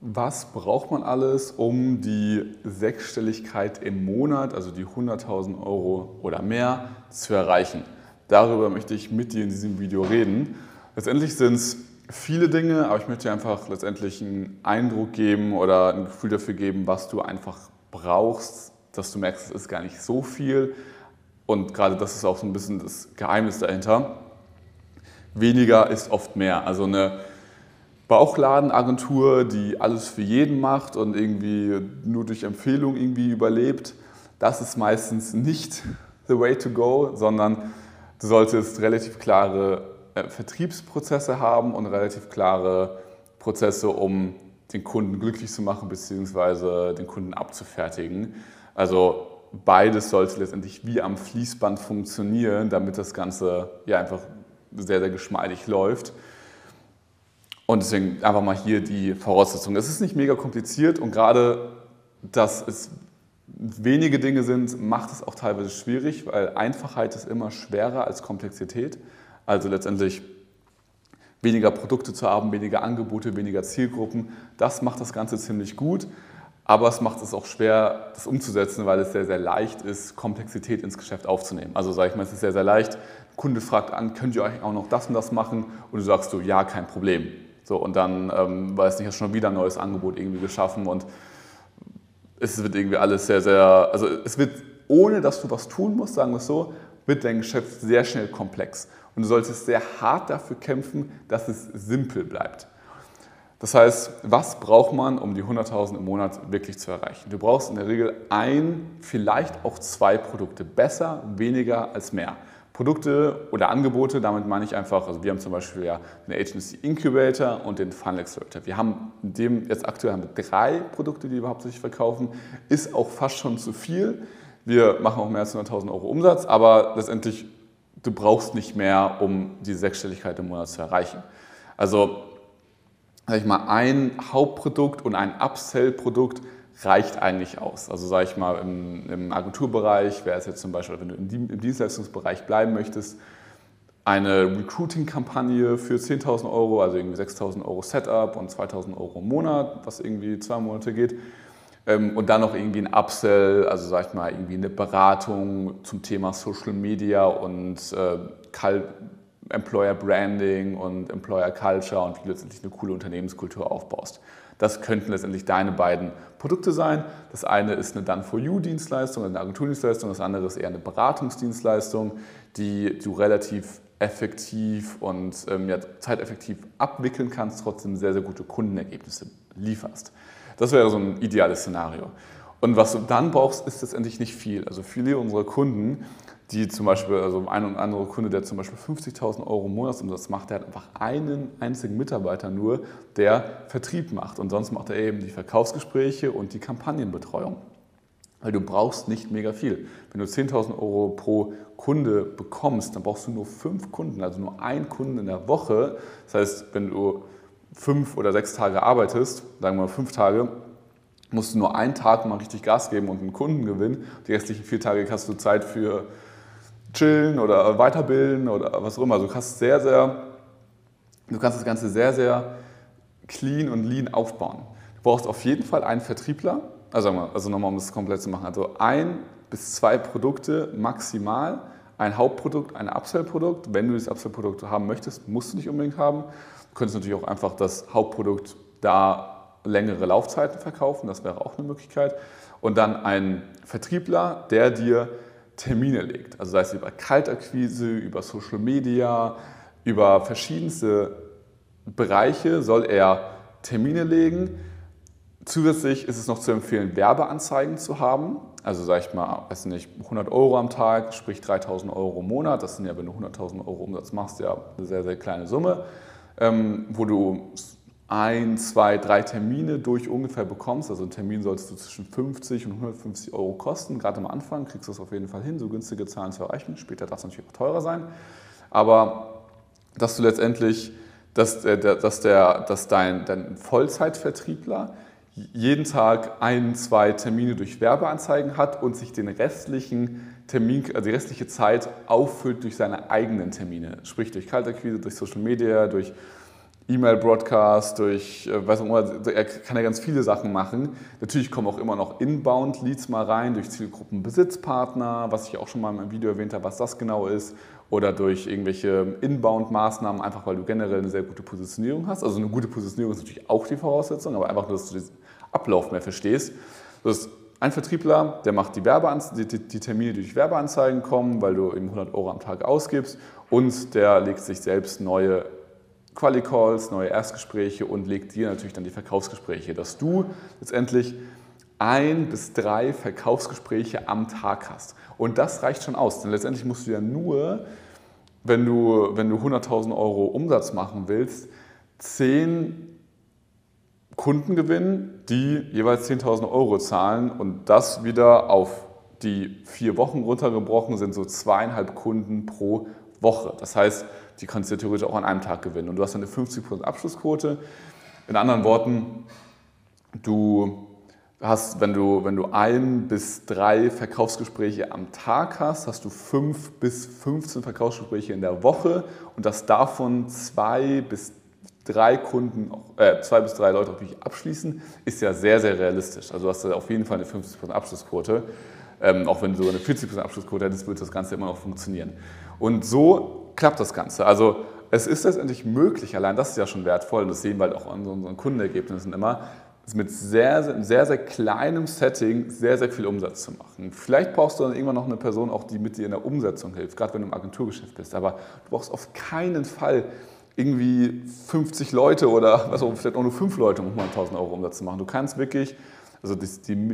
was braucht man alles, um die Sechsstelligkeit im Monat, also die 100.000 Euro oder mehr, zu erreichen? Darüber möchte ich mit dir in diesem Video reden. Letztendlich sind es viele Dinge, aber ich möchte dir einfach letztendlich einen Eindruck geben oder ein Gefühl dafür geben, was du einfach brauchst, dass du merkst, es ist gar nicht so viel. Und gerade das ist auch so ein bisschen das Geheimnis dahinter. Weniger ist oft mehr. Also eine Bauchladenagentur, die alles für jeden macht und irgendwie nur durch Empfehlung irgendwie überlebt, das ist meistens nicht the way to go, sondern du solltest relativ klare äh, Vertriebsprozesse haben und relativ klare Prozesse, um den Kunden glücklich zu machen bzw. den Kunden abzufertigen. Also beides sollte letztendlich wie am Fließband funktionieren, damit das Ganze ja einfach sehr, sehr geschmeidig läuft. Und deswegen einfach mal hier die Voraussetzungen. Es ist nicht mega kompliziert und gerade, dass es wenige Dinge sind, macht es auch teilweise schwierig, weil Einfachheit ist immer schwerer als Komplexität. Also letztendlich weniger Produkte zu haben, weniger Angebote, weniger Zielgruppen, das macht das Ganze ziemlich gut. Aber es macht es auch schwer, das umzusetzen, weil es sehr, sehr leicht ist, Komplexität ins Geschäft aufzunehmen. Also sage ich mal, es ist sehr, sehr leicht. Der Kunde fragt an, könnt ihr euch auch noch das und das machen? Und du sagst so, ja, kein Problem. So, und dann, ähm, weiß nicht, hast schon wieder ein neues Angebot irgendwie geschaffen und es wird irgendwie alles sehr, sehr, also es wird, ohne dass du was tun musst, sagen wir es so, wird dein Geschäft sehr schnell komplex. Und du solltest sehr hart dafür kämpfen, dass es simpel bleibt. Das heißt, was braucht man, um die 100.000 im Monat wirklich zu erreichen? Du brauchst in der Regel ein, vielleicht auch zwei Produkte. Besser, weniger als mehr. Produkte oder Angebote, damit meine ich einfach, also wir haben zum Beispiel ja den Agency Incubator und den Funnel Accelerator. Wir haben dem, jetzt aktuell haben wir drei Produkte, die wir hauptsächlich verkaufen, ist auch fast schon zu viel. Wir machen auch mehr als 100.000 Euro Umsatz, aber letztendlich, du brauchst nicht mehr, um die Sechsstelligkeit im Monat zu erreichen. Also, sag ich mal, ein Hauptprodukt und ein Upsell-Produkt reicht eigentlich aus. Also sage ich mal, im, im Agenturbereich wäre es jetzt zum Beispiel, wenn du im Dienstleistungsbereich bleiben möchtest, eine Recruiting-Kampagne für 10.000 Euro, also irgendwie 6.000 Euro Setup und 2.000 Euro im Monat, was irgendwie zwei Monate geht. Ähm, und dann noch irgendwie ein Upsell, also sag ich mal, irgendwie eine Beratung zum Thema Social Media und äh, Employer Branding und Employer Culture und wie du letztendlich eine coole Unternehmenskultur aufbaust. Das könnten letztendlich deine beiden Produkte sein. Das eine ist eine Done-for-You-Dienstleistung, eine Agenturdienstleistung, das andere ist eher eine Beratungsdienstleistung, die du relativ effektiv und ähm, ja, zeiteffektiv abwickeln kannst, trotzdem sehr, sehr gute Kundenergebnisse lieferst. Das wäre so ein ideales Szenario. Und was du dann brauchst, ist letztendlich nicht viel. Also viele unserer Kunden die zum Beispiel, also ein und andere Kunde, der zum Beispiel 50.000 Euro Monatsumsatz macht, der hat einfach einen einzigen Mitarbeiter nur, der Vertrieb macht. Und sonst macht er eben die Verkaufsgespräche und die Kampagnenbetreuung. Weil du brauchst nicht mega viel. Wenn du 10.000 Euro pro Kunde bekommst, dann brauchst du nur fünf Kunden, also nur einen Kunden in der Woche. Das heißt, wenn du fünf oder sechs Tage arbeitest, sagen wir mal fünf Tage, musst du nur einen Tag mal richtig Gas geben und einen Kunden gewinnen. Die restlichen vier Tage hast du Zeit für chillen oder weiterbilden oder was auch immer. Also du kannst sehr, sehr, du kannst das Ganze sehr, sehr clean und lean aufbauen. Du brauchst auf jeden Fall einen Vertriebler, also, also nochmal, um das komplett zu machen, also ein bis zwei Produkte maximal, ein Hauptprodukt, ein Upsell-Produkt. Wenn du das Upsell-Produkt haben möchtest, musst du nicht unbedingt haben. Du könntest natürlich auch einfach das Hauptprodukt da längere Laufzeiten verkaufen, das wäre auch eine Möglichkeit. Und dann ein Vertriebler, der dir Termine legt. Also sei es über Kaltakquise, über Social Media, über verschiedenste Bereiche soll er Termine legen. Zusätzlich ist es noch zu empfehlen, Werbeanzeigen zu haben. Also sage ich mal, weiß nicht, 100 Euro am Tag, sprich 3000 Euro im Monat. Das sind ja, wenn du 100.000 Euro Umsatz machst, ja eine sehr, sehr kleine Summe, ähm, wo du ein, zwei, drei Termine durch ungefähr bekommst. Also ein Termin solltest du zwischen 50 und 150 Euro kosten. Gerade am Anfang kriegst du es auf jeden Fall hin, so günstige Zahlen zu erreichen. Später darf es natürlich auch teurer sein. Aber dass du letztendlich, dass, dass, der, dass dein, dein Vollzeitvertriebler jeden Tag ein, zwei Termine durch Werbeanzeigen hat und sich den restlichen Termin, also die restliche Zeit auffüllt durch seine eigenen Termine. Sprich durch Kaltakquise, durch Social Media, durch E-Mail-Broadcast, durch, äh, weiß auch immer, er kann ja ganz viele Sachen machen. Natürlich kommen auch immer noch Inbound-Leads mal rein, durch Zielgruppenbesitzpartner, was ich auch schon mal in meinem Video erwähnt habe, was das genau ist, oder durch irgendwelche Inbound-Maßnahmen, einfach weil du generell eine sehr gute Positionierung hast. Also eine gute Positionierung ist natürlich auch die Voraussetzung, aber einfach nur, dass du den Ablauf mehr verstehst. Das ist ein Vertriebler, der macht die, die, die, Termine, die durch Werbeanzeigen kommen, weil du eben 100 Euro am Tag ausgibst und der legt sich selbst neue Quali-Calls, neue Erstgespräche und legt dir natürlich dann die Verkaufsgespräche, dass du letztendlich ein bis drei Verkaufsgespräche am Tag hast. Und das reicht schon aus, denn letztendlich musst du ja nur, wenn du, wenn du 100.000 Euro Umsatz machen willst, zehn Kunden gewinnen, die jeweils 10.000 Euro zahlen und das wieder auf die vier Wochen runtergebrochen sind so zweieinhalb Kunden pro Woche. Das heißt, die kannst du theoretisch auch an einem Tag gewinnen. Und du hast eine 50% Abschlussquote. In anderen Worten, du hast, wenn du, wenn du ein bis drei Verkaufsgespräche am Tag hast, hast du fünf bis 15 Verkaufsgespräche in der Woche und dass davon zwei bis drei Kunden, äh, zwei bis drei Leute wirklich abschließen, ist ja sehr, sehr realistisch. Also du hast auf jeden Fall eine 50% Abschlussquote. Ähm, auch wenn du so eine 40% Abschlussquote hättest, würde das Ganze immer noch funktionieren. Und so klappt das Ganze. Also es ist letztendlich möglich, allein das ist ja schon wertvoll, und das sehen wir halt auch an unseren Kundenergebnissen immer, mit sehr, sehr, sehr kleinem Setting sehr, sehr viel Umsatz zu machen. Vielleicht brauchst du dann irgendwann noch eine Person, auch die mit dir in der Umsetzung hilft, gerade wenn du im Agenturgeschäft bist. Aber du brauchst auf keinen Fall irgendwie 50 Leute oder was auch, vielleicht auch nur 5 Leute, um 100.000 Euro Umsatz zu machen. Du kannst wirklich also die,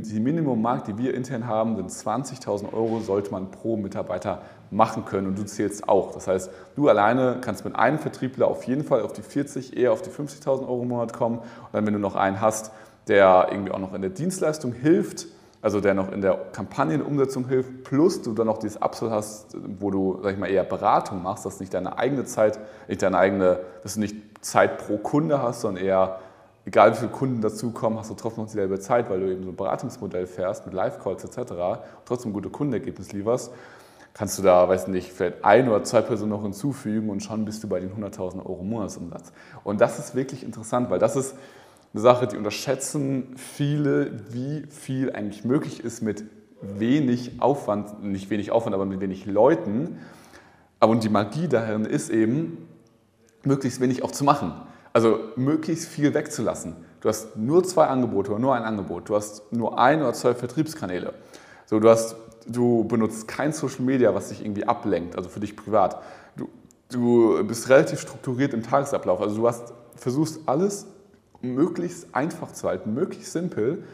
die Minimummarkt, die wir intern haben, sind 20.000 Euro, sollte man pro Mitarbeiter machen können und du zählst auch. Das heißt, du alleine kannst mit einem Vertriebler auf jeden Fall auf die 40, eher auf die 50.000 Euro im Monat kommen. Und dann, wenn du noch einen hast, der irgendwie auch noch in der Dienstleistung hilft, also der noch in der Kampagnenumsetzung hilft, plus du dann noch dieses Upsell hast, wo du, sag ich mal, eher Beratung machst, dass nicht deine eigene Zeit, nicht deine eigene, dass du nicht Zeit pro Kunde hast, sondern eher egal wie viele Kunden dazukommen, hast du trotzdem noch dieselbe Zeit, weil du eben so ein Beratungsmodell fährst mit Live-Calls etc. und trotzdem gute Kundenergebnisse lieferst, kannst du da, weiß nicht, vielleicht ein oder zwei Personen noch hinzufügen und schon bist du bei den 100.000 Euro Monatsumsatz. Und das ist wirklich interessant, weil das ist eine Sache, die unterschätzen viele, wie viel eigentlich möglich ist mit wenig Aufwand, nicht wenig Aufwand, aber mit wenig Leuten. Aber und die Magie darin ist eben, möglichst wenig auch zu machen. Also möglichst viel wegzulassen. Du hast nur zwei Angebote oder nur ein Angebot. Du hast nur ein oder zwei Vertriebskanäle. So, du, hast, du benutzt kein Social Media, was dich irgendwie ablenkt, also für dich privat. Du, du bist relativ strukturiert im Tagesablauf. Also du hast, versuchst alles möglichst einfach zu halten, möglichst simpel.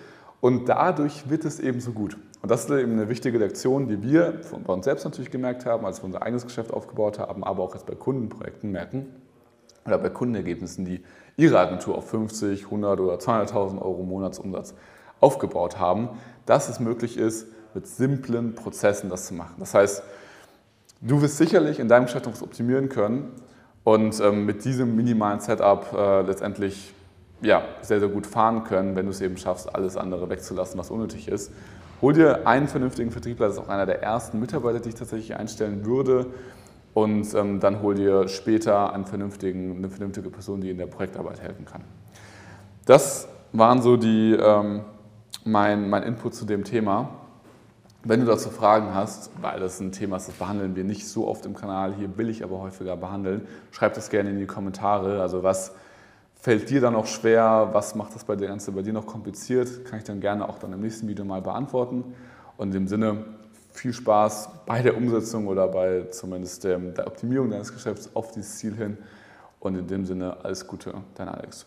Und dadurch wird es eben so gut. Und das ist eben eine wichtige Lektion, die wir bei uns selbst natürlich gemerkt haben, als wir unser eigenes Geschäft aufgebaut haben, aber auch jetzt bei Kundenprojekten merken oder bei Kundenergebnissen, die ihre Agentur auf 50, 100 oder 200.000 Euro Monatsumsatz aufgebaut haben, dass es möglich ist, mit simplen Prozessen das zu machen. Das heißt, du wirst sicherlich in deinem Geschäft optimieren können und ähm, mit diesem minimalen Setup äh, letztendlich ja, sehr, sehr gut fahren können, wenn du es eben schaffst, alles andere wegzulassen, was unnötig ist. Hol dir einen vernünftigen Vertriebler, das ist auch einer der ersten Mitarbeiter, die ich tatsächlich einstellen würde und ähm, dann hol dir später einen vernünftigen, eine vernünftige Person, die in der Projektarbeit helfen kann. Das waren so die, ähm, mein, mein Input zu dem Thema. Wenn du dazu Fragen hast, weil das ein Thema ist, das behandeln wir nicht so oft im Kanal, hier will ich aber häufiger behandeln, schreib das gerne in die Kommentare. Also was fällt dir dann noch schwer, was macht das bei der Ganze bei dir noch kompliziert, kann ich dann gerne auch dann im nächsten Video mal beantworten. Und in dem Sinne, viel Spaß bei der Umsetzung oder bei zumindest der Optimierung deines Geschäfts auf dieses Ziel hin. Und in dem Sinne alles Gute, dein Alex.